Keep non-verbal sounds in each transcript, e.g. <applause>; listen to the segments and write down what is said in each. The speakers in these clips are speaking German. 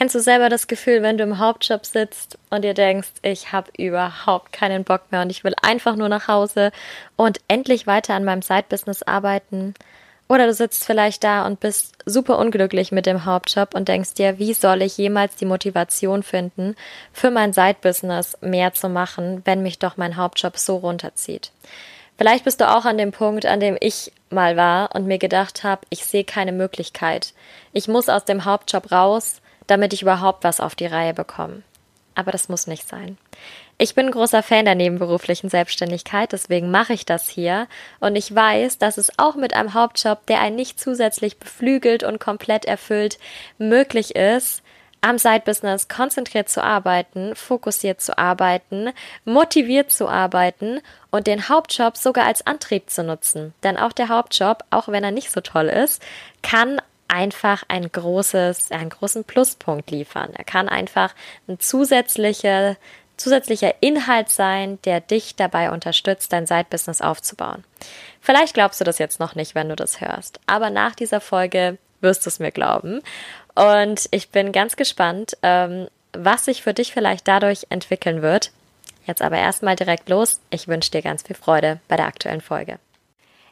Kennst du selber das Gefühl, wenn du im Hauptjob sitzt und dir denkst, ich habe überhaupt keinen Bock mehr und ich will einfach nur nach Hause und endlich weiter an meinem Side-Business arbeiten? Oder du sitzt vielleicht da und bist super unglücklich mit dem Hauptjob und denkst dir, wie soll ich jemals die Motivation finden, für mein Side-Business mehr zu machen, wenn mich doch mein Hauptjob so runterzieht. Vielleicht bist du auch an dem Punkt, an dem ich mal war und mir gedacht habe, ich sehe keine Möglichkeit. Ich muss aus dem Hauptjob raus, damit ich überhaupt was auf die Reihe bekomme. Aber das muss nicht sein. Ich bin großer Fan der nebenberuflichen Selbstständigkeit, deswegen mache ich das hier. Und ich weiß, dass es auch mit einem Hauptjob, der einen nicht zusätzlich beflügelt und komplett erfüllt, möglich ist, am Side-Business konzentriert zu arbeiten, fokussiert zu arbeiten, motiviert zu arbeiten und den Hauptjob sogar als Antrieb zu nutzen. Denn auch der Hauptjob, auch wenn er nicht so toll ist, kann einfach ein großes, einen großen Pluspunkt liefern. Er kann einfach ein zusätzlicher, zusätzlicher Inhalt sein, der dich dabei unterstützt, dein Side-Business aufzubauen. Vielleicht glaubst du das jetzt noch nicht, wenn du das hörst, aber nach dieser Folge wirst du es mir glauben. Und ich bin ganz gespannt, ähm, was sich für dich vielleicht dadurch entwickeln wird. Jetzt aber erstmal direkt los. Ich wünsche dir ganz viel Freude bei der aktuellen Folge.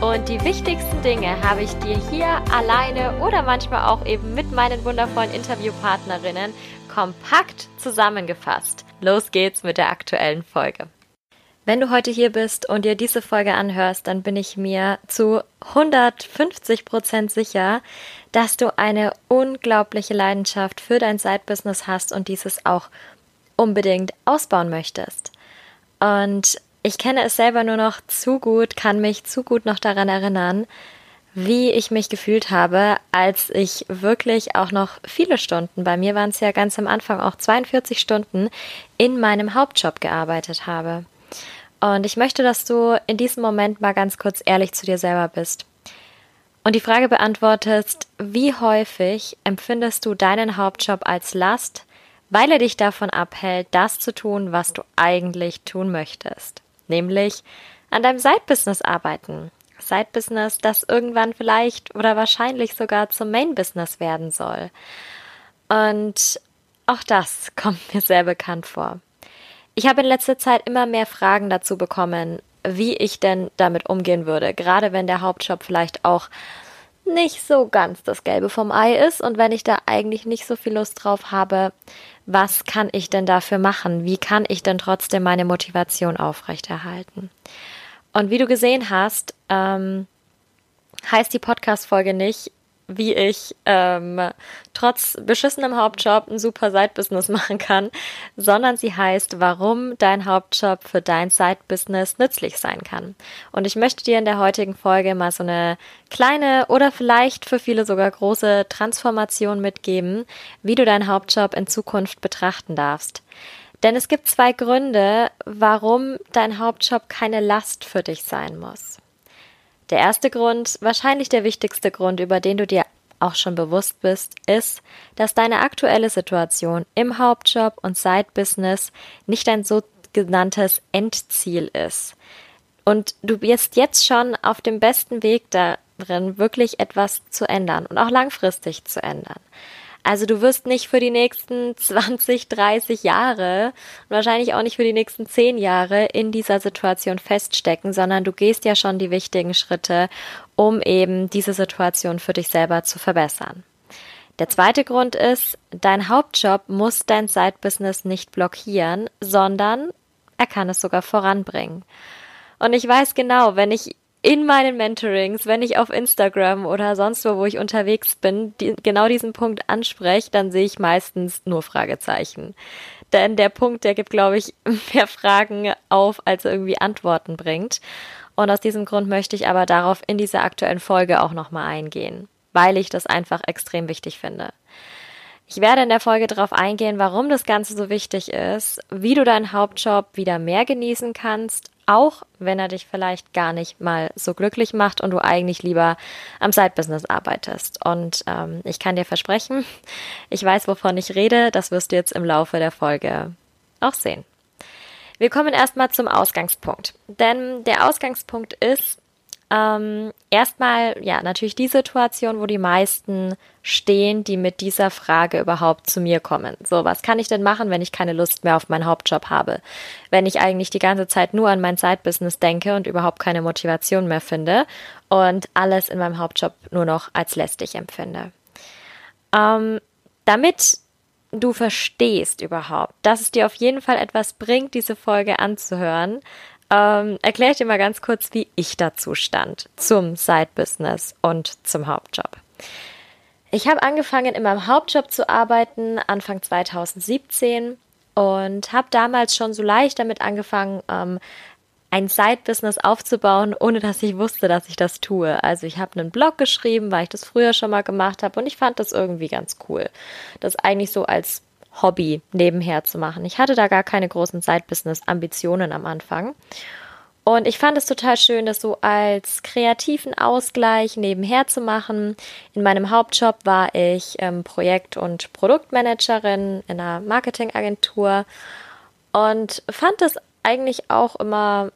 und die wichtigsten Dinge habe ich dir hier alleine oder manchmal auch eben mit meinen wundervollen Interviewpartnerinnen kompakt zusammengefasst. Los geht's mit der aktuellen Folge. Wenn du heute hier bist und dir diese Folge anhörst, dann bin ich mir zu 150 Prozent sicher, dass du eine unglaubliche Leidenschaft für dein Side-Business hast und dieses auch unbedingt ausbauen möchtest. Und ich kenne es selber nur noch zu gut, kann mich zu gut noch daran erinnern, wie ich mich gefühlt habe, als ich wirklich auch noch viele Stunden, bei mir waren es ja ganz am Anfang auch 42 Stunden, in meinem Hauptjob gearbeitet habe. Und ich möchte, dass du in diesem Moment mal ganz kurz ehrlich zu dir selber bist. Und die Frage beantwortest, wie häufig empfindest du deinen Hauptjob als Last, weil er dich davon abhält, das zu tun, was du eigentlich tun möchtest? Nämlich an deinem Side-Business arbeiten. Side-Business, das irgendwann vielleicht oder wahrscheinlich sogar zum Main-Business werden soll. Und auch das <laughs> kommt mir sehr bekannt vor. Ich habe in letzter Zeit immer mehr Fragen dazu bekommen, wie ich denn damit umgehen würde, gerade wenn der Hauptjob vielleicht auch nicht so ganz das Gelbe vom Ei ist und wenn ich da eigentlich nicht so viel Lust drauf habe, was kann ich denn dafür machen? Wie kann ich denn trotzdem meine Motivation aufrechterhalten? Und wie du gesehen hast, ähm, heißt die Podcast-Folge nicht, wie ich ähm, trotz beschissenem Hauptjob ein super Side-Business <laughs> machen kann, sondern sie heißt, warum dein Hauptjob für dein Side-Business nützlich sein kann. Und ich möchte dir in der heutigen Folge mal so eine kleine oder vielleicht für viele sogar große Transformation mitgeben, wie du deinen Hauptjob in Zukunft betrachten darfst. Denn es gibt zwei Gründe, warum dein Hauptjob keine Last für dich sein muss. Der erste Grund, wahrscheinlich der wichtigste Grund, über den du dir auch schon bewusst bist, ist, dass deine aktuelle Situation im Hauptjob und Side-Business nicht ein sogenanntes Endziel ist. Und du bist jetzt schon auf dem besten Weg darin, wirklich etwas zu ändern und auch langfristig zu ändern. Also du wirst nicht für die nächsten 20, 30 Jahre und wahrscheinlich auch nicht für die nächsten 10 Jahre in dieser Situation feststecken, sondern du gehst ja schon die wichtigen Schritte, um eben diese Situation für dich selber zu verbessern. Der zweite Grund ist, dein Hauptjob muss dein Side-Business nicht blockieren, sondern er kann es sogar voranbringen. Und ich weiß genau, wenn ich in meinen Mentorings, wenn ich auf Instagram oder sonst wo, wo ich unterwegs bin, die, genau diesen Punkt anspreche, dann sehe ich meistens nur Fragezeichen. Denn der Punkt, der gibt, glaube ich, <laughs> mehr Fragen auf, als er irgendwie Antworten bringt. Und aus diesem Grund möchte ich aber darauf in dieser aktuellen Folge auch nochmal eingehen, weil ich das einfach extrem wichtig finde. Ich werde in der Folge darauf eingehen, warum das Ganze so wichtig ist, wie du deinen Hauptjob wieder mehr genießen kannst, auch wenn er dich vielleicht gar nicht mal so glücklich macht und du eigentlich lieber am Side-Business arbeitest. Und ähm, ich kann dir versprechen, <laughs> ich weiß, wovon ich rede, das wirst du jetzt im Laufe der Folge auch sehen. Wir kommen erstmal zum Ausgangspunkt. Denn der Ausgangspunkt ist, ähm, erstmal, ja, natürlich die Situation, wo die meisten stehen, die mit dieser Frage überhaupt zu mir kommen. So, was kann ich denn machen, wenn ich keine Lust mehr auf meinen Hauptjob habe? Wenn ich eigentlich die ganze Zeit nur an mein Side-Business denke und überhaupt keine Motivation mehr finde und alles in meinem Hauptjob nur noch als lästig empfinde. Ähm, damit du verstehst überhaupt, dass es dir auf jeden Fall etwas bringt, diese Folge anzuhören, ähm, erkläre ich dir mal ganz kurz, wie ich dazu stand, zum Side-Business und zum Hauptjob. Ich habe angefangen, in meinem Hauptjob zu arbeiten, Anfang 2017 und habe damals schon so leicht damit angefangen, ähm, ein Side-Business aufzubauen, ohne dass ich wusste, dass ich das tue. Also ich habe einen Blog geschrieben, weil ich das früher schon mal gemacht habe und ich fand das irgendwie ganz cool. Das eigentlich so als Hobby nebenher zu machen. Ich hatte da gar keine großen Side-Business-Ambitionen am Anfang. Und ich fand es total schön, das so als kreativen Ausgleich nebenher zu machen. In meinem Hauptjob war ich ähm, Projekt- und Produktmanagerin in einer Marketingagentur und fand es eigentlich auch immer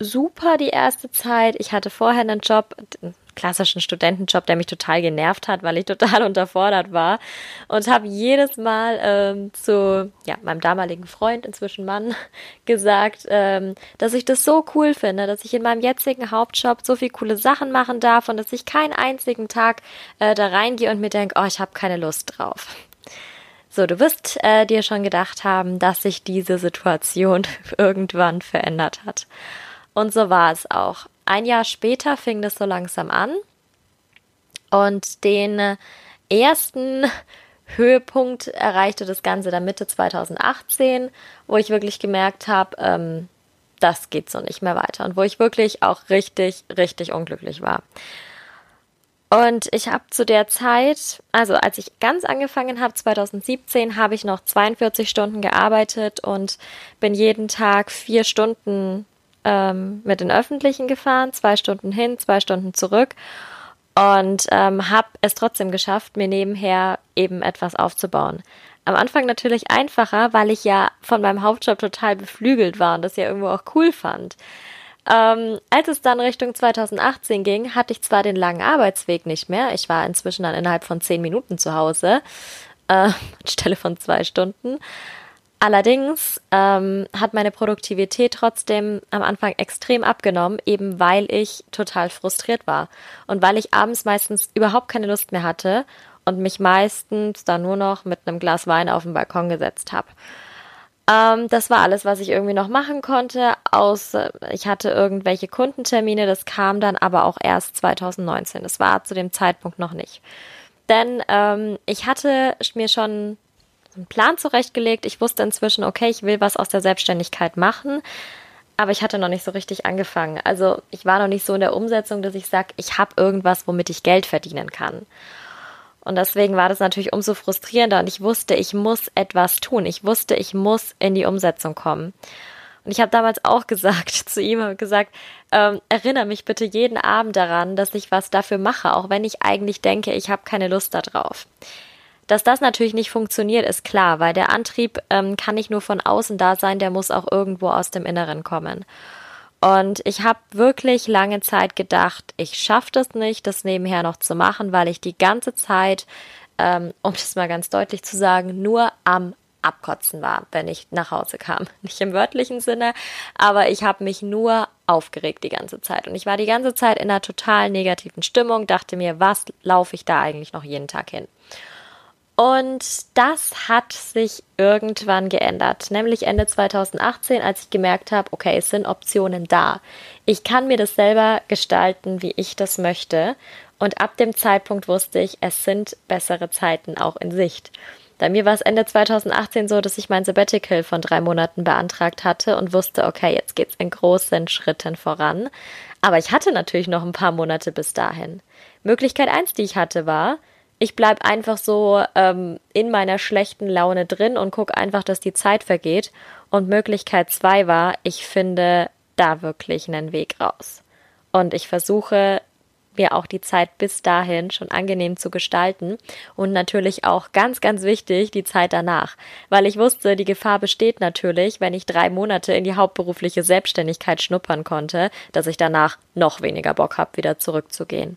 super die erste Zeit. Ich hatte vorher einen Job, klassischen Studentenjob, der mich total genervt hat, weil ich total <laughs> unterfordert war und habe jedes Mal ähm, zu ja, meinem damaligen Freund, inzwischen Mann, <laughs> gesagt, ähm, dass ich das so cool finde, dass ich in meinem jetzigen Hauptjob so viele coole Sachen machen darf und dass ich keinen einzigen Tag äh, da reingehe und mir denke, oh, ich habe keine Lust drauf. So, du wirst äh, dir schon gedacht haben, dass sich diese Situation <laughs> irgendwann verändert hat. Und so war es auch ein Jahr später fing das so langsam an. Und den ersten <laughs> Höhepunkt erreichte das Ganze dann Mitte 2018, wo ich wirklich gemerkt habe, ähm, das geht so nicht mehr weiter. Und wo ich wirklich auch richtig, richtig unglücklich war. Und ich habe zu der Zeit, also als ich ganz angefangen habe, 2017, habe ich noch 42 Stunden gearbeitet und bin jeden Tag vier Stunden ähm, mit den Öffentlichen gefahren, zwei Stunden hin, zwei Stunden zurück und ähm, habe es trotzdem geschafft, mir nebenher eben etwas aufzubauen. Am Anfang natürlich einfacher, weil ich ja von meinem Hauptjob total beflügelt war und das ja irgendwo auch cool fand. Ähm, als es dann Richtung 2018 ging, hatte ich zwar den langen Arbeitsweg nicht mehr. Ich war inzwischen dann innerhalb von zehn Minuten zu Hause, äh, <laughs> anstelle von zwei Stunden. Allerdings ähm, hat meine Produktivität trotzdem am Anfang extrem abgenommen, eben weil ich total frustriert war und weil ich abends meistens überhaupt keine Lust mehr hatte und mich meistens dann nur noch mit einem Glas Wein auf den Balkon gesetzt habe. Ähm, das war alles, was ich irgendwie noch machen konnte, außer ich hatte irgendwelche Kundentermine, das kam dann aber auch erst 2019. Das war zu dem Zeitpunkt noch nicht. Denn ähm, ich hatte mir schon einen Plan zurechtgelegt. Ich wusste inzwischen, okay, ich will was aus der Selbstständigkeit machen, aber ich hatte noch nicht so richtig angefangen. Also ich war noch nicht so in der Umsetzung, dass ich sage, ich habe irgendwas, womit ich Geld verdienen kann. Und deswegen war das natürlich umso frustrierender und ich wusste, ich muss etwas tun. Ich wusste, ich muss in die Umsetzung kommen. Und ich habe damals auch <laughs> gesagt zu ihm, gesagt, ähm, erinnere mich bitte jeden Abend daran, dass ich was dafür mache, auch wenn ich eigentlich denke, ich habe keine Lust darauf. Dass das natürlich nicht funktioniert, ist klar, weil der Antrieb ähm, kann nicht nur von außen da sein, der muss auch irgendwo aus dem Inneren kommen. Und ich habe wirklich lange Zeit gedacht, ich schaffe das nicht, das nebenher noch zu machen, weil ich die ganze Zeit, ähm, um das mal ganz deutlich zu sagen, nur am Abkotzen war, wenn ich nach Hause kam. <laughs> Nicht im wörtlichen Sinne, aber ich habe mich nur aufgeregt die ganze Zeit. Und ich war die ganze Zeit in einer total negativen Stimmung, dachte mir, was laufe ich da eigentlich noch jeden Tag hin? Und das hat sich irgendwann geändert, nämlich Ende 2018, als ich gemerkt habe, okay, es sind Optionen da. Ich kann mir das selber gestalten, wie ich das möchte. Und ab dem Zeitpunkt wusste ich, es sind bessere Zeiten auch in Sicht. Bei mir war es Ende 2018 so, dass ich mein Sabbatical von drei Monaten beantragt hatte und wusste, okay, jetzt geht's in großen Schritten voran. Aber ich hatte natürlich noch ein paar Monate bis dahin. Möglichkeit eins, die ich hatte, war, ich bleibe einfach so ähm, in meiner schlechten Laune drin und gucke einfach, dass die Zeit vergeht. Und Möglichkeit zwei war, ich finde da wirklich einen Weg raus. Und ich versuche mir auch die Zeit bis dahin schon angenehm zu gestalten und natürlich auch ganz, ganz wichtig die Zeit danach, weil ich wusste, die Gefahr besteht natürlich, wenn ich drei Monate in die hauptberufliche Selbstständigkeit schnuppern konnte, dass ich danach noch weniger Bock habe, wieder zurückzugehen.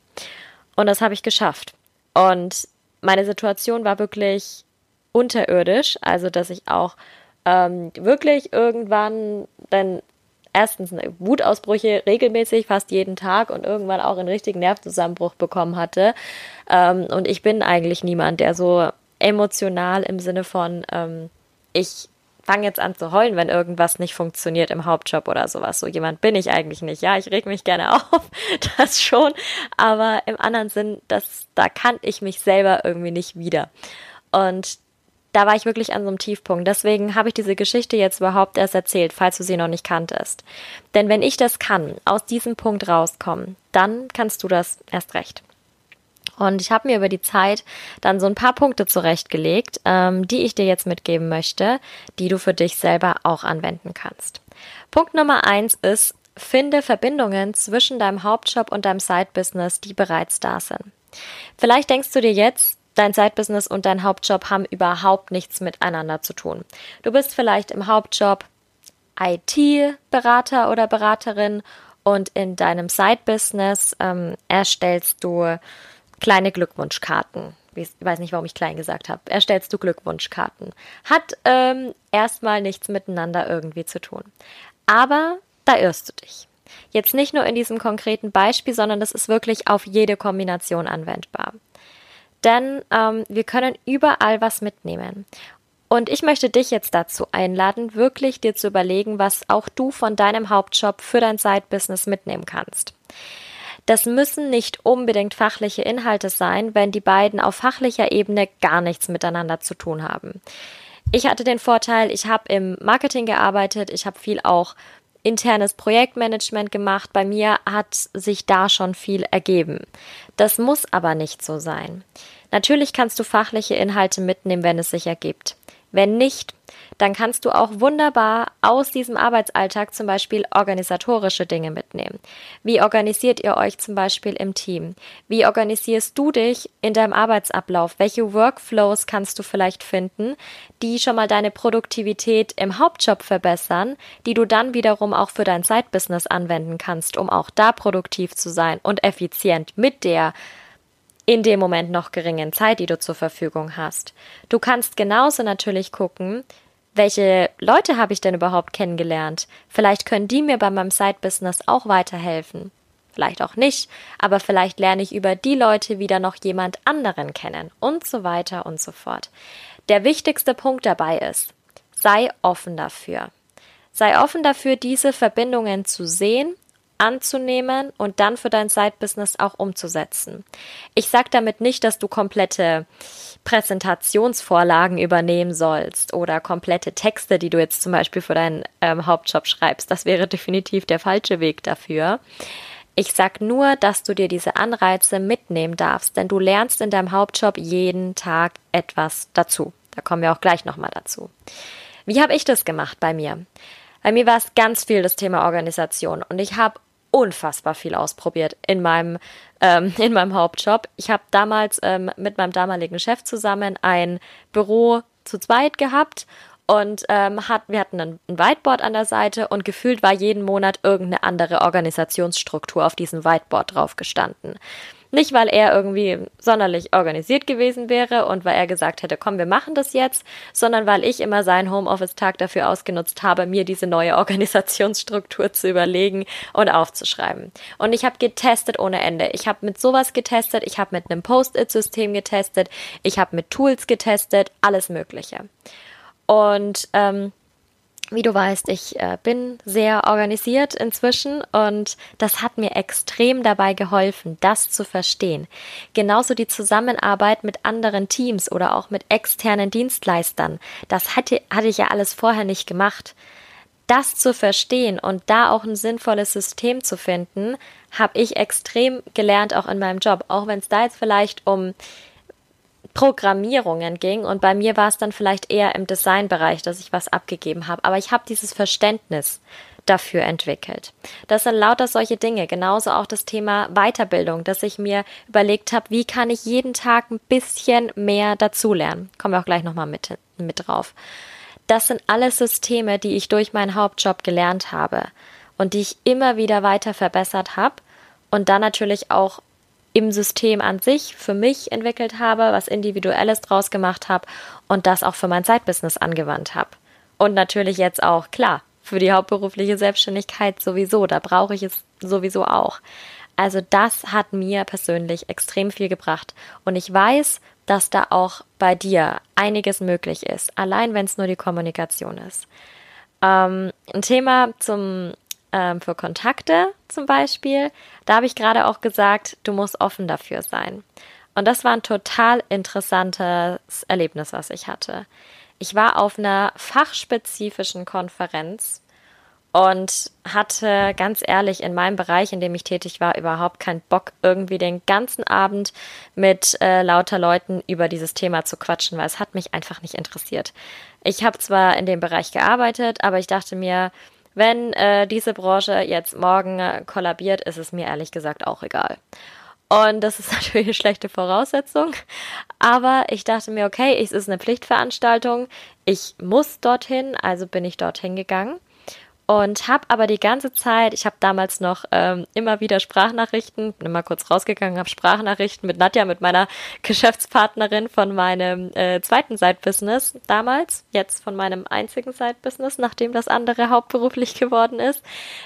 Und das habe ich geschafft. Und meine Situation war wirklich unterirdisch, also dass ich auch ähm, wirklich irgendwann dann erstens Wutausbrüche regelmäßig, fast jeden Tag und irgendwann auch einen richtigen Nervzusammenbruch bekommen hatte. Ähm, und ich bin eigentlich niemand, der so emotional im Sinne von, ähm, ich fange jetzt an zu heulen, wenn irgendwas nicht funktioniert im Hauptjob oder sowas. So jemand bin ich eigentlich nicht. Ja, ich reg mich gerne <laughs> auf, das schon, aber im anderen Sinn, das, da kann ich mich selber irgendwie nicht wieder. Und da war ich wirklich an so einem Tiefpunkt. Deswegen habe ich diese Geschichte jetzt überhaupt erst erzählt, falls du sie noch nicht kanntest. Denn wenn ich das kann, aus diesem Punkt rauskommen, dann kannst du das erst recht. Und ich habe mir über die Zeit dann so ein paar Punkte zurechtgelegt, ähm, die ich dir jetzt mitgeben möchte, die du für dich selber auch anwenden kannst. Punkt Nummer eins ist, finde Verbindungen zwischen deinem Hauptjob und deinem Side-Business, die bereits da sind. Vielleicht denkst du dir jetzt, dein Side-Business und dein Hauptjob haben überhaupt nichts miteinander zu tun. Du bist vielleicht im Hauptjob IT-Berater oder Beraterin und in deinem Side-Business ähm, erstellst du kleine Glückwunschkarten. Ich weiß nicht, warum ich klein gesagt habe. Erstellst du Glückwunschkarten. Hat ähm, erstmal nichts miteinander irgendwie zu tun. Aber da irrst du dich. Jetzt nicht nur in diesem konkreten Beispiel, sondern das ist wirklich auf jede Kombination anwendbar denn ähm, wir können überall was mitnehmen. Und ich möchte dich jetzt dazu einladen, wirklich dir zu überlegen, was auch du von deinem Hauptjob für dein Side-Business mitnehmen kannst. Das müssen nicht unbedingt fachliche Inhalte sein, wenn die beiden auf fachlicher Ebene gar nichts miteinander zu tun haben. Ich hatte den Vorteil, ich habe im Marketing gearbeitet, ich habe viel auch internes Projektmanagement gemacht. Bei mir hat sich da schon viel ergeben. Das muss aber nicht so sein. Natürlich kannst du fachliche Inhalte mitnehmen, wenn es sich ergibt. Wenn nicht, dann kannst du auch wunderbar aus diesem Arbeitsalltag zum Beispiel organisatorische Dinge mitnehmen. Wie organisiert ihr euch zum Beispiel im Team? Wie organisierst du dich in deinem Arbeitsablauf? Welche Workflows kannst du vielleicht finden, die schon mal deine Produktivität im Hauptjob verbessern, die du dann wiederum auch für dein Zeitbusiness anwenden kannst, um auch da produktiv zu sein und effizient mit der in dem Moment noch geringen Zeit, die du zur Verfügung hast. Du kannst genauso natürlich gucken, welche Leute habe ich denn überhaupt kennengelernt? Vielleicht können die mir bei meinem Side-Business auch weiterhelfen. Vielleicht auch nicht, aber vielleicht lerne ich über die Leute wieder noch jemand anderen kennen und so weiter und so fort. Der wichtigste Punkt dabei ist, sei offen dafür. Sei offen dafür, diese Verbindungen zu sehen anzunehmen und dann für dein Side-Business auch umzusetzen. Ich sage damit nicht, dass du komplette Präsentationsvorlagen übernehmen sollst oder komplette Texte, die du jetzt zum Beispiel für deinen ähm, Hauptjob schreibst. Das wäre definitiv der falsche Weg dafür. Ich sag nur, dass du dir diese Anreize mitnehmen darfst, denn du lernst in deinem Hauptjob jeden Tag etwas dazu. Da kommen wir auch gleich nochmal dazu. Wie habe ich das gemacht bei mir? Bei mir war es ganz viel das Thema Organisation und ich habe unfassbar viel ausprobiert in meinem, ähm, <laughs> in meinem Hauptjob. Ich habe damals ähm, mit meinem damaligen Chef zusammen ein Büro zu zweit gehabt und ähm, hat, wir hatten ein, ein Whiteboard an der Seite und gefühlt war jeden Monat irgendeine andere Organisationsstruktur auf diesem Whiteboard drauf gestanden. Nicht, weil er irgendwie sonderlich organisiert gewesen wäre und weil er gesagt hätte, komm, wir machen das jetzt, sondern weil ich immer seinen Homeoffice-Tag dafür ausgenutzt habe, mir diese neue <laughs> Organisationsstruktur zu überlegen und aufzuschreiben. Und ich habe getestet ohne Ende. Ich habe mit sowas getestet, ich habe mit einem Post-it-System getestet, ich habe mit Tools getestet, alles Mögliche. Und ähm, wie du weißt, ich äh, bin sehr organisiert inzwischen und das hat mir extrem dabei geholfen, das zu verstehen. Genauso die Zusammenarbeit mit anderen Teams oder auch mit externen Dienstleistern. Das hatte, hatte ich ja alles vorher nicht gemacht. Das zu verstehen und da auch ein sinnvolles System zu finden, habe ich extrem gelernt, auch in meinem Job. Auch wenn es da jetzt vielleicht um Programmierungen ging und bei mir war es dann vielleicht eher im Designbereich, dass ich was abgegeben habe. Aber ich habe dieses Verständnis dafür entwickelt. Das sind lauter solche Dinge. Genauso auch das Thema Weiterbildung, dass ich mir überlegt habe, wie kann ich jeden Tag ein bisschen mehr dazulernen. Kommen wir auch gleich nochmal mit, mit drauf. Das sind alles Systeme, die ich durch meinen Hauptjob gelernt habe und die ich immer wieder weiter verbessert habe und dann natürlich auch im System an sich für mich entwickelt habe, was Individuelles draus gemacht habe und das auch für mein Zeitbusiness angewandt habe. Und natürlich jetzt auch, klar, für die hauptberufliche Selbstständigkeit sowieso, da brauche ich es sowieso auch. Also das hat mir persönlich extrem viel gebracht. Und ich weiß, dass da auch bei dir einiges möglich ist, allein wenn es nur die Kommunikation ist. Ähm, ein Thema zum ähm, für Kontakte zum Beispiel, da habe ich gerade auch gesagt, du musst offen dafür sein. Und das war ein total interessantes Erlebnis, was ich hatte. Ich war auf einer fachspezifischen Konferenz und hatte ganz ehrlich in meinem Bereich, in dem ich tätig war, überhaupt keinen Bock, irgendwie den ganzen Abend mit äh, lauter Leuten über dieses Thema zu quatschen, weil es hat mich einfach nicht interessiert. Ich habe zwar in dem Bereich gearbeitet, aber ich dachte mir, wenn äh, diese Branche jetzt morgen äh, kollabiert, ist es mir ehrlich gesagt auch egal. Und das ist <laughs> natürlich eine schlechte Voraussetzung. Aber ich dachte mir, okay, es ist eine Pflichtveranstaltung. Ich muss dorthin, also bin ich dorthin gegangen und habe aber die ganze Zeit, ich habe damals noch ähm, immer wieder Sprachnachrichten, bin mal kurz rausgegangen, habe Sprachnachrichten mit Nadja, mit meiner <laughs> Geschäftspartnerin von meinem äh, zweiten Side-Business damals, jetzt von meinem einzigen Side-Business, nachdem das andere hauptberuflich geworden ist,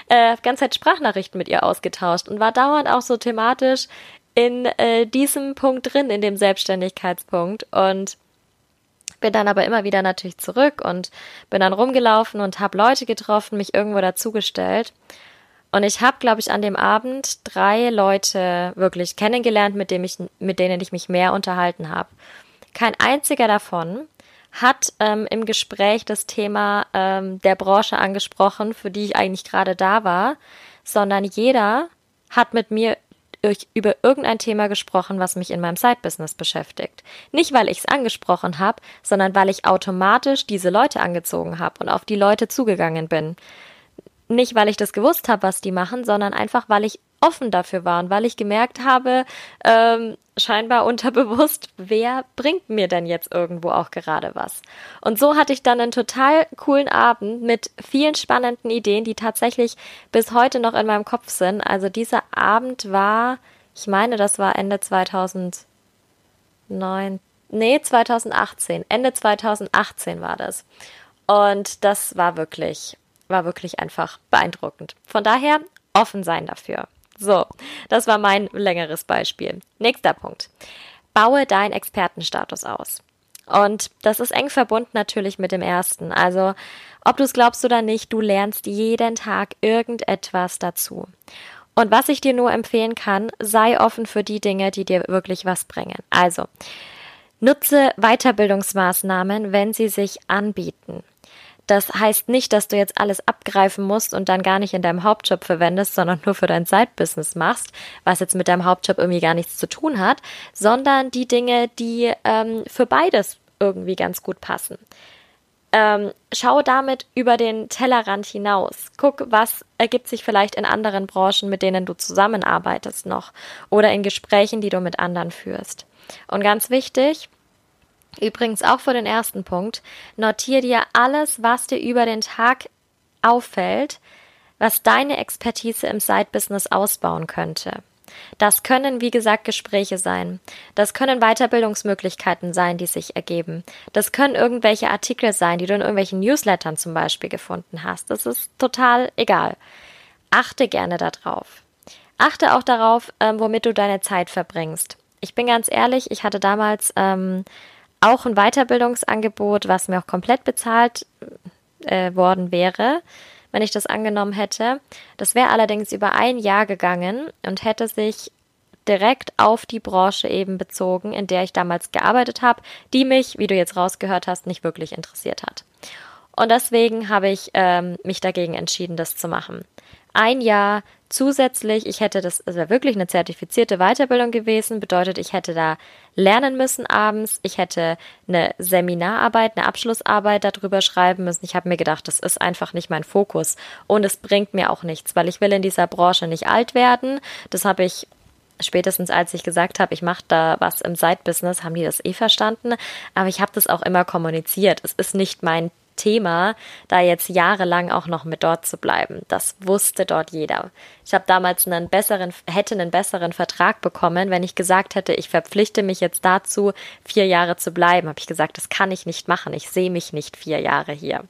äh, ganze Zeit Sprachnachrichten mit ihr ausgetauscht und war dauernd auch so thematisch in äh, diesem Punkt drin, in dem Selbstständigkeitspunkt. Und bin dann aber immer wieder natürlich zurück und bin dann rumgelaufen und habe Leute getroffen, mich irgendwo dazugestellt. Und ich habe, glaube ich, an dem Abend drei Leute wirklich kennengelernt, mit, dem ich, mit denen ich mich mehr unterhalten habe. Kein einziger davon hat ähm, im Gespräch das Thema ähm, der Branche angesprochen, für die ich eigentlich gerade da war, sondern jeder hat mit mir über irgendein Thema gesprochen, was mich in meinem Side-Business beschäftigt. Nicht, weil ich es angesprochen habe, sondern weil ich automatisch diese Leute angezogen habe und auf die Leute zugegangen bin. Nicht, weil ich das gewusst habe, was die machen, sondern einfach, weil ich offen dafür war und weil ich gemerkt habe, ähm, scheinbar unterbewusst, <laughs> wer bringt mir denn jetzt irgendwo auch gerade was? Und so hatte ich dann einen total coolen Abend mit vielen spannenden Ideen, die tatsächlich bis heute noch in meinem Kopf sind. Also dieser Abend war, ich meine, das war Ende 2009, nee, 2018, Ende 2018 war das. Und das war wirklich, war wirklich einfach beeindruckend. Von daher offen sein dafür. So, das war mein längeres Beispiel. Nächster Punkt. Baue deinen Expertenstatus aus. Und das ist eng verbunden natürlich mit dem ersten. Also, ob du es glaubst oder nicht, du lernst jeden Tag irgendetwas dazu. Und was ich dir nur empfehlen kann, sei offen für die Dinge, die dir wirklich was bringen. Also, nutze Weiterbildungsmaßnahmen, wenn sie sich anbieten. Das heißt nicht, dass du jetzt alles abgreifen musst und dann gar nicht in deinem Hauptjob verwendest, sondern nur für dein Side-Business machst, was jetzt mit deinem Hauptjob irgendwie gar nichts zu tun hat, sondern die Dinge, die ähm, für beides irgendwie ganz gut passen. Ähm, schau damit über den Tellerrand hinaus. Guck, was ergibt sich vielleicht in anderen Branchen, mit denen du zusammenarbeitest noch oder in Gesprächen, die du mit anderen führst. Und ganz wichtig, Übrigens auch für den ersten Punkt, notier dir alles, was dir über den Tag auffällt, was deine Expertise im Side-Business ausbauen könnte. Das können, wie gesagt, Gespräche sein. Das können Weiterbildungsmöglichkeiten sein, die sich ergeben. Das können irgendwelche Artikel sein, die du in irgendwelchen Newslettern zum Beispiel gefunden hast. Das ist total egal. Achte gerne darauf. Achte auch darauf, ähm, womit du deine Zeit verbringst. Ich bin ganz ehrlich, ich hatte damals ähm, auch ein Weiterbildungsangebot, was mir auch komplett bezahlt äh, worden wäre, wenn ich das angenommen hätte. Das wäre allerdings über ein Jahr gegangen und hätte sich direkt auf die Branche eben bezogen, in der ich damals gearbeitet habe, die mich, wie du jetzt rausgehört hast, nicht wirklich interessiert hat. Und deswegen habe ich ähm, mich dagegen entschieden, das zu machen. Ein Jahr zusätzlich, ich hätte das, es wäre wirklich eine zertifizierte Weiterbildung gewesen, bedeutet, ich hätte da lernen müssen abends, ich hätte eine Seminararbeit, eine Abschlussarbeit darüber schreiben müssen. Ich habe mir gedacht, das ist einfach nicht mein Fokus und es bringt mir auch nichts, weil ich will in dieser Branche nicht alt werden. Das habe ich spätestens als ich gesagt habe, ich mache da was im Side-Business, haben die das eh verstanden. Aber ich habe das auch immer kommuniziert. Es ist nicht mein Thema, da jetzt jahrelang auch noch mit dort zu bleiben. Das wusste dort jeder. Ich habe damals einen besseren, hätte einen besseren Vertrag bekommen, wenn ich gesagt hätte, ich verpflichte mich jetzt dazu, vier Jahre zu bleiben. Habe ich gesagt, das kann ich nicht machen. Ich sehe mich nicht vier Jahre hier.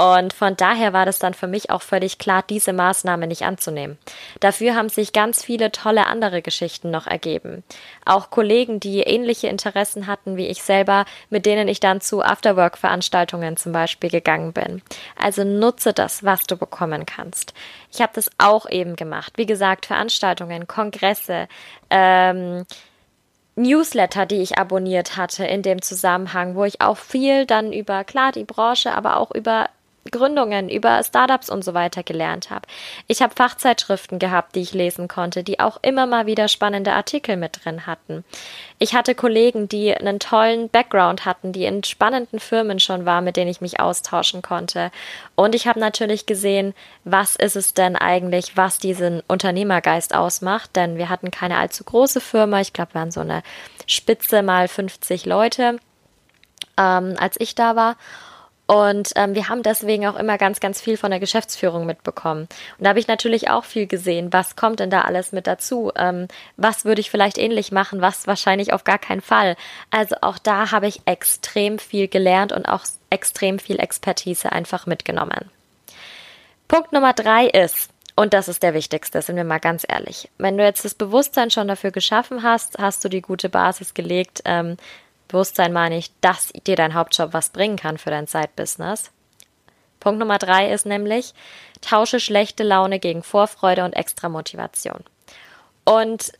Und von daher war das dann für mich auch völlig klar, diese Maßnahme nicht anzunehmen. Dafür haben sich ganz viele tolle andere Geschichten noch ergeben. Auch Kollegen, die ähnliche Interessen hatten wie ich selber, mit denen ich dann zu Afterwork-Veranstaltungen zum Beispiel gegangen bin. Also nutze das, was du bekommen kannst. Ich habe das auch eben gemacht. Wie gesagt, Veranstaltungen, Kongresse, ähm, Newsletter, die ich abonniert hatte in dem Zusammenhang, wo ich auch viel dann über, klar, die Branche, aber auch über Gründungen, über Startups und so weiter gelernt habe. Ich habe Fachzeitschriften gehabt, die ich lesen konnte, die auch immer mal wieder spannende Artikel mit drin hatten. Ich hatte Kollegen, die einen tollen Background hatten, die in spannenden Firmen schon waren, mit denen ich mich austauschen konnte. Und ich habe natürlich gesehen, was ist es denn eigentlich, was diesen Unternehmergeist ausmacht, denn wir hatten keine allzu große Firma. Ich glaube, wir waren so eine Spitze mal 50 Leute, ähm, als ich da war. Und ähm, wir haben deswegen auch immer ganz, ganz viel von der Geschäftsführung mitbekommen. Und da habe ich natürlich auch viel gesehen. Was kommt denn da alles mit dazu? Ähm, was würde ich vielleicht ähnlich machen? Was wahrscheinlich auf gar keinen Fall. Also auch da habe ich extrem viel gelernt und auch extrem viel Expertise einfach mitgenommen. Punkt Nummer drei ist, und das ist der wichtigste, sind wir mal ganz ehrlich. Wenn du jetzt das Bewusstsein schon dafür geschaffen hast, hast du die gute Basis gelegt, ähm, Bewusstsein meine ich, dass dir dein Hauptjob was bringen kann für dein Side-Business. Punkt Nummer drei ist nämlich, tausche schlechte Laune gegen Vorfreude und extra Motivation. Und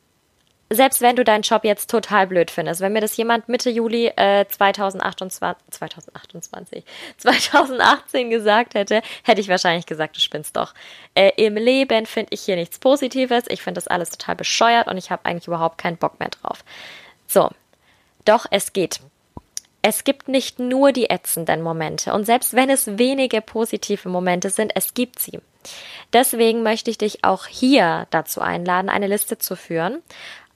selbst wenn du deinen Job jetzt total blöd findest, wenn mir das jemand Mitte Juli äh, 2028, 2028, 2018 gesagt hätte, hätte ich wahrscheinlich gesagt, du spinnst doch. Äh, Im Leben finde ich hier nichts Positives, ich finde das alles total bescheuert und ich habe eigentlich überhaupt keinen Bock mehr drauf. So, doch es geht. Es gibt nicht nur die ätzenden Momente und selbst wenn es wenige positive Momente sind, es gibt sie. Deswegen möchte ich dich auch hier dazu einladen, eine Liste zu führen,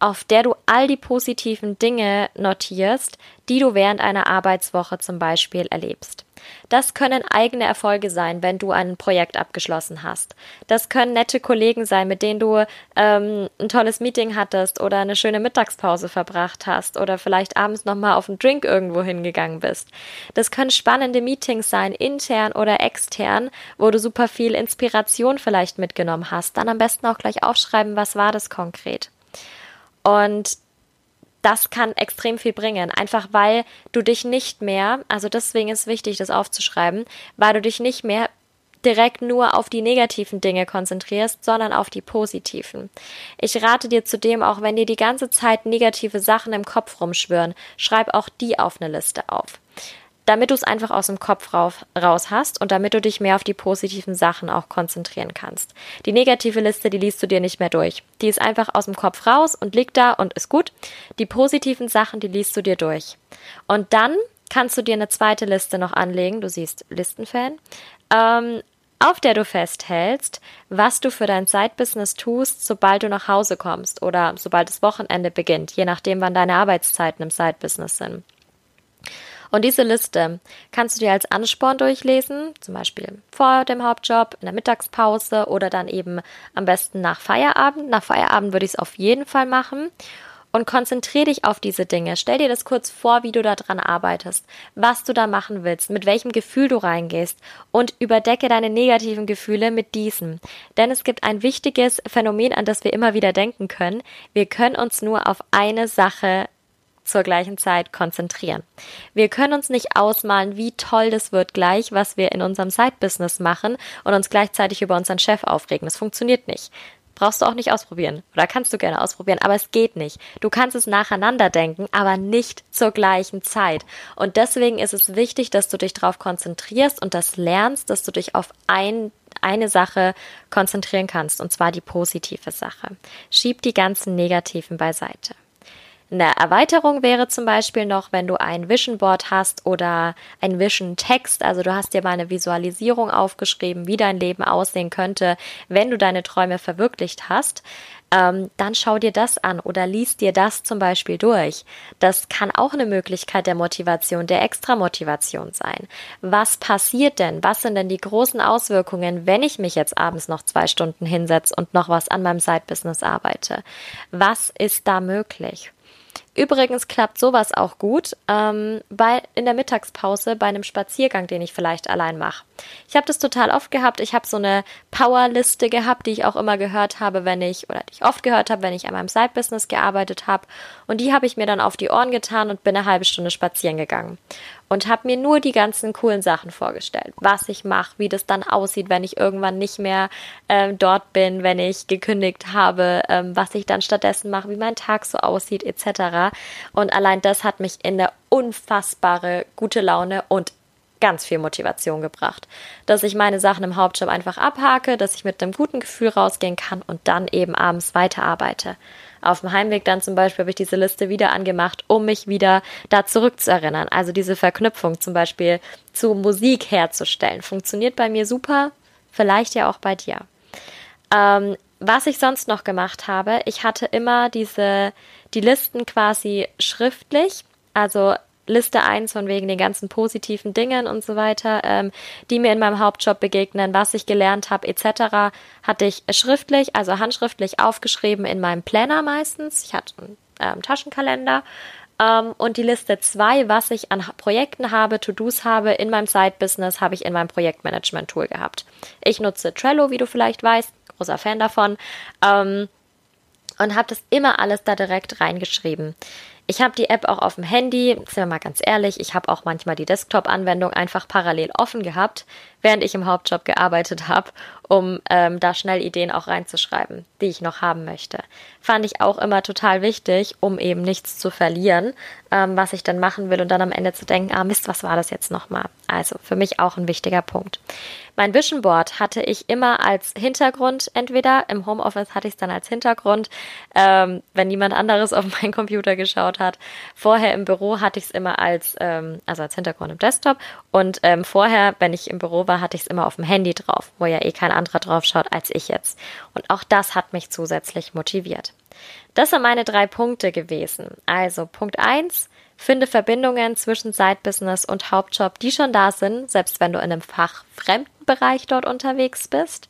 auf der du all die positiven Dinge notierst, die du während einer Arbeitswoche zum Beispiel erlebst. Das können eigene Erfolge sein, wenn du ein Projekt abgeschlossen hast. Das können nette Kollegen sein, mit denen du ähm, ein tolles Meeting hattest oder eine schöne Mittagspause verbracht hast oder vielleicht abends nochmal auf einen Drink irgendwo hingegangen bist. Das können spannende Meetings sein, intern oder extern, wo du super viel Inspiration vielleicht mitgenommen hast. Dann am besten auch gleich aufschreiben, was war das konkret. Und das kann extrem viel bringen. Einfach weil du dich nicht mehr, also deswegen ist wichtig, das aufzuschreiben, weil du dich nicht mehr direkt nur auf die negativen Dinge konzentrierst, sondern auf die positiven. Ich rate dir zudem auch, wenn dir die ganze Zeit negative Sachen im Kopf rumschwören, schreib auch die auf eine Liste auf damit du es einfach aus dem Kopf raus hast und damit du dich mehr auf die positiven Sachen auch konzentrieren kannst. Die negative Liste, die liest du dir nicht mehr durch. Die ist einfach aus dem Kopf raus und liegt da und ist gut. Die positiven Sachen, die liest du dir durch. Und dann kannst du dir eine zweite Liste noch anlegen. Du siehst Listenfan. Ähm, auf der du festhältst, was du für dein Side-Business tust, sobald du nach Hause kommst oder sobald das Wochenende beginnt, je nachdem, wann deine Arbeitszeiten im Side-Business sind. Und diese Liste kannst du dir als Ansporn durchlesen, zum Beispiel vor dem Hauptjob, in der Mittagspause oder dann eben am besten nach Feierabend. Nach Feierabend würde ich es auf jeden Fall machen und konzentriere dich auf diese Dinge. Stell dir das kurz vor, wie du daran arbeitest, was du da machen willst, mit welchem Gefühl du reingehst und überdecke deine negativen Gefühle mit diesem. Denn es gibt ein wichtiges Phänomen, an das wir immer wieder denken können. Wir können uns nur auf eine Sache zur gleichen Zeit konzentrieren. Wir können uns nicht ausmalen, wie toll das wird gleich, was wir in unserem Side-Business machen und uns gleichzeitig über unseren Chef aufregen. Das funktioniert nicht. Brauchst du auch nicht ausprobieren. Oder kannst du gerne ausprobieren, aber es geht nicht. Du kannst es nacheinander denken, aber nicht zur gleichen Zeit. Und deswegen ist es wichtig, dass du dich darauf konzentrierst und das lernst, dass du dich auf ein, eine Sache konzentrieren kannst, und zwar die positive Sache. Schieb die ganzen negativen beiseite. Eine Erweiterung wäre zum Beispiel noch, wenn du ein Vision Board hast oder ein Vision Text, also du hast dir mal eine Visualisierung aufgeschrieben, wie dein Leben aussehen könnte, wenn du deine Träume verwirklicht hast. Ähm, dann schau dir das an oder liest dir das zum Beispiel durch. Das kann auch eine Möglichkeit der Motivation, der Extramotivation sein. Was passiert denn? Was sind denn die großen Auswirkungen, wenn ich mich jetzt abends noch zwei Stunden hinsetze und noch was an meinem Side-Business arbeite? Was ist da möglich? Übrigens klappt sowas auch gut ähm, bei, in der Mittagspause bei einem Spaziergang, den ich vielleicht allein mache. Ich habe das total oft gehabt. Ich habe so eine Powerliste gehabt, die ich auch immer gehört habe, wenn ich, oder die ich oft gehört habe, wenn ich an meinem Side-Business gearbeitet habe. Und die habe ich mir dann auf die Ohren getan und bin eine halbe Stunde spazieren gegangen und habe mir nur die ganzen coolen Sachen vorgestellt, was ich mache, wie das dann aussieht, wenn ich irgendwann nicht mehr äh, dort bin, wenn ich gekündigt habe, ähm, was ich dann stattdessen mache, wie mein Tag so aussieht etc. Und allein das hat mich in eine unfassbare gute Laune und ganz viel Motivation gebracht, dass ich meine Sachen im Hauptjob einfach abhake, dass ich mit einem guten Gefühl rausgehen kann und dann eben abends weiterarbeite. Auf dem Heimweg dann zum Beispiel habe ich diese Liste wieder angemacht, um mich wieder da zurückzuerinnern. Also diese Verknüpfung zum Beispiel zu Musik herzustellen. Funktioniert bei mir super, vielleicht ja auch bei dir. Ähm, was ich sonst noch gemacht habe, ich hatte immer diese, die Listen quasi schriftlich. Also Liste 1 von wegen den ganzen positiven Dingen und so weiter, ähm, die mir in meinem Hauptjob begegnen, was ich gelernt habe etc., hatte ich schriftlich, also handschriftlich aufgeschrieben in meinem Planner meistens. Ich hatte einen ähm, Taschenkalender. Ähm, und die Liste 2, was ich an Projekten habe, To-Dos habe in meinem Side-Business, habe ich in meinem Projektmanagement-Tool gehabt. Ich nutze Trello, wie du vielleicht weißt, großer Fan davon. Ähm, und habe das immer alles da direkt reingeschrieben. Ich habe die App auch auf dem Handy, sind wir mal ganz ehrlich, ich habe auch manchmal die Desktop-Anwendung einfach parallel offen gehabt, während ich im Hauptjob gearbeitet habe, um ähm, da schnell Ideen auch reinzuschreiben, die ich noch haben möchte. Fand ich auch immer total wichtig, um eben nichts zu verlieren, ähm, was ich dann machen will und dann am Ende zu denken, ah Mist, was war das jetzt nochmal? Also für mich auch ein wichtiger Punkt. Mein Vision Board hatte ich immer als Hintergrund, entweder im Homeoffice hatte ich es dann als Hintergrund, ähm, wenn niemand anderes auf meinen Computer geschaut hat. Vorher im Büro hatte ich es immer als, ähm, also als Hintergrund im Desktop und ähm, vorher, wenn ich im Büro war, hatte ich es immer auf dem Handy drauf, wo ja eh kein drauf schaut als ich jetzt. Und auch das hat mich zusätzlich motiviert. Das sind meine drei Punkte gewesen. Also Punkt eins Finde Verbindungen zwischen Side-Business und Hauptjob, die schon da sind, selbst wenn du in einem fachfremden Bereich dort unterwegs bist.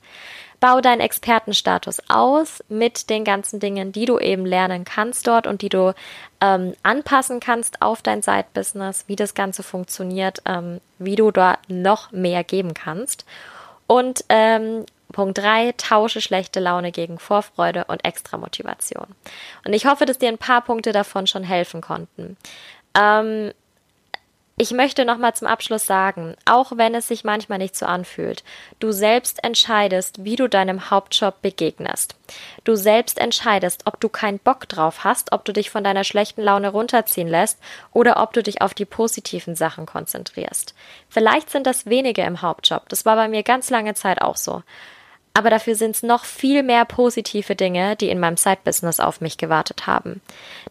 Bau deinen Expertenstatus aus mit den ganzen Dingen, die du eben lernen kannst dort und die du ähm, anpassen kannst auf dein Side-Business, wie das Ganze funktioniert, ähm, wie du dort noch mehr geben kannst. Und ähm, Punkt 3, tausche schlechte Laune gegen Vorfreude und extra Motivation. Und ich hoffe, dass dir ein paar Punkte davon schon helfen konnten. Ähm, ich möchte nochmal zum Abschluss sagen, auch wenn es sich manchmal nicht so anfühlt, du selbst entscheidest, wie du deinem Hauptjob begegnest. Du selbst entscheidest, ob du keinen Bock drauf hast, ob du dich von deiner schlechten Laune runterziehen lässt oder ob du dich auf die positiven Sachen konzentrierst. Vielleicht sind das wenige im Hauptjob, das war bei mir ganz lange Zeit auch so aber dafür sind es noch viel mehr positive Dinge, die in meinem Side-Business auf mich gewartet haben.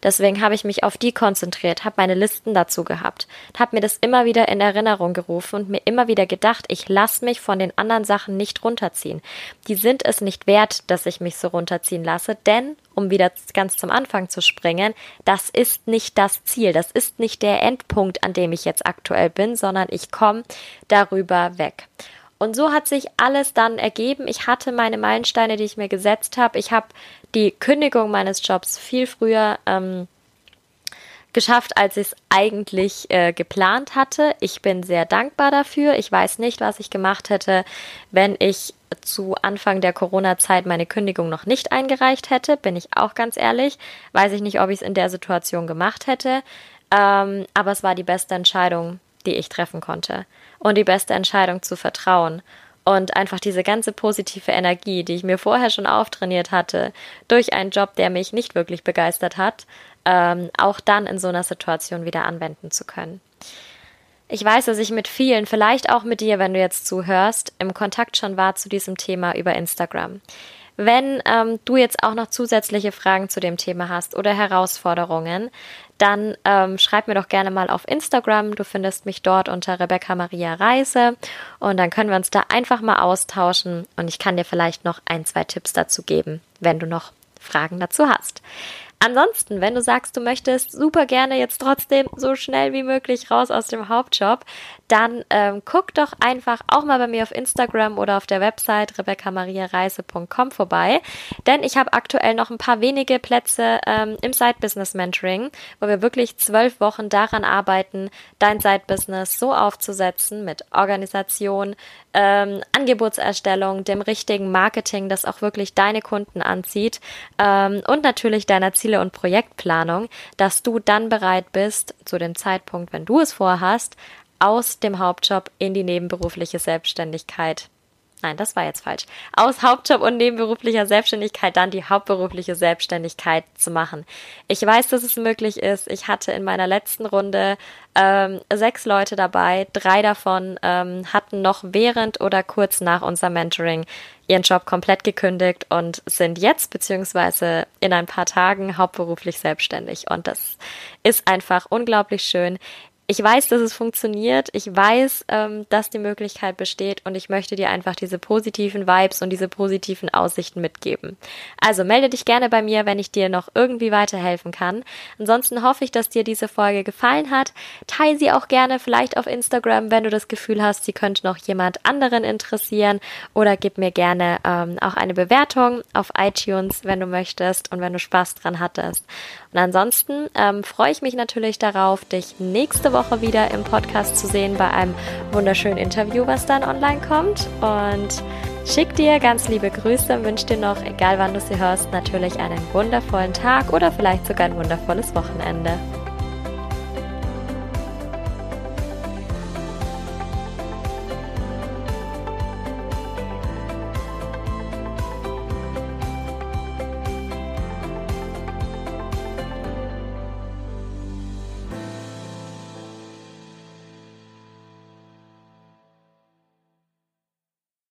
Deswegen habe ich mich auf die konzentriert, habe meine Listen dazu gehabt, habe mir das immer wieder in Erinnerung gerufen und mir immer wieder gedacht, ich lasse mich von den anderen Sachen nicht runterziehen. Die sind es nicht wert, dass ich mich so runterziehen lasse, denn um wieder ganz zum Anfang zu springen, das ist nicht das Ziel, das ist nicht der Endpunkt, an dem ich jetzt aktuell bin, sondern ich komme darüber weg. Und so hat sich alles dann ergeben. Ich hatte meine Meilensteine, die ich mir gesetzt habe. Ich habe die Kündigung meines Jobs viel früher ähm, geschafft, als ich es eigentlich äh, geplant hatte. Ich bin sehr dankbar dafür. Ich weiß nicht, was ich gemacht hätte, wenn ich zu Anfang der Corona-Zeit meine Kündigung noch nicht eingereicht hätte, bin ich auch ganz ehrlich. Weiß ich nicht, ob ich es in der Situation gemacht hätte. Ähm, aber es war die beste Entscheidung, die ich treffen konnte und die beste Entscheidung zu vertrauen und einfach diese ganze positive Energie, die ich mir vorher schon auftrainiert hatte, durch einen Job, der mich nicht wirklich begeistert hat, ähm, auch dann in so einer Situation wieder anwenden zu können. Ich weiß, dass ich mit vielen, vielleicht auch mit dir, wenn du jetzt zuhörst, im Kontakt schon war zu diesem Thema über Instagram. Wenn ähm, du jetzt auch noch zusätzliche Fragen zu dem Thema hast oder Herausforderungen, dann ähm, schreib mir doch gerne mal auf Instagram. Du findest mich dort unter Rebecca Maria Reise und dann können wir uns da einfach mal austauschen und ich kann dir vielleicht noch ein, zwei Tipps dazu geben, wenn du noch Fragen dazu hast. Ansonsten, wenn du sagst, du möchtest super gerne jetzt trotzdem so schnell wie möglich raus aus dem Hauptjob, dann ähm, guck doch einfach auch mal bei mir auf Instagram oder auf der Website rebeccamariareise.com vorbei, denn ich habe aktuell noch ein paar wenige Plätze ähm, im Side Business Mentoring, wo wir wirklich zwölf Wochen daran arbeiten, dein Side Business so aufzusetzen mit Organisation, ähm, Angebotserstellung, dem richtigen Marketing, das auch wirklich deine Kunden anzieht ähm, und natürlich deiner Ziele und Projektplanung, dass du dann bereit bist, zu dem Zeitpunkt, wenn du es vorhast, aus dem Hauptjob in die nebenberufliche Selbstständigkeit Nein, das war jetzt falsch. Aus Hauptjob und nebenberuflicher Selbstständigkeit dann die hauptberufliche Selbstständigkeit zu machen. Ich weiß, dass es möglich ist. Ich hatte in meiner letzten Runde ähm, sechs Leute dabei. Drei davon ähm, hatten noch während oder kurz nach unserem Mentoring ihren Job komplett gekündigt und sind jetzt beziehungsweise in ein paar Tagen hauptberuflich selbstständig. Und das ist einfach unglaublich schön ich weiß, dass es funktioniert. Ich weiß, ähm, dass die Möglichkeit besteht und ich möchte dir einfach diese positiven Vibes und diese positiven Aussichten mitgeben. Also melde dich gerne bei mir, wenn ich dir noch irgendwie weiterhelfen kann. Ansonsten hoffe ich, dass dir diese Folge gefallen hat. Teile sie auch gerne vielleicht auf Instagram, wenn du das Gefühl hast, sie könnte noch jemand anderen interessieren oder gib mir gerne ähm, auch eine Bewertung auf iTunes, wenn du möchtest und wenn du Spaß dran hattest. Und ansonsten ähm, freue ich mich natürlich darauf, dich nächste Woche wieder im Podcast zu sehen bei einem wunderschönen Interview, was dann online kommt. Und schick dir ganz liebe Grüße und wünsche dir noch, egal wann du sie hörst, natürlich einen wundervollen Tag oder vielleicht sogar ein wundervolles Wochenende.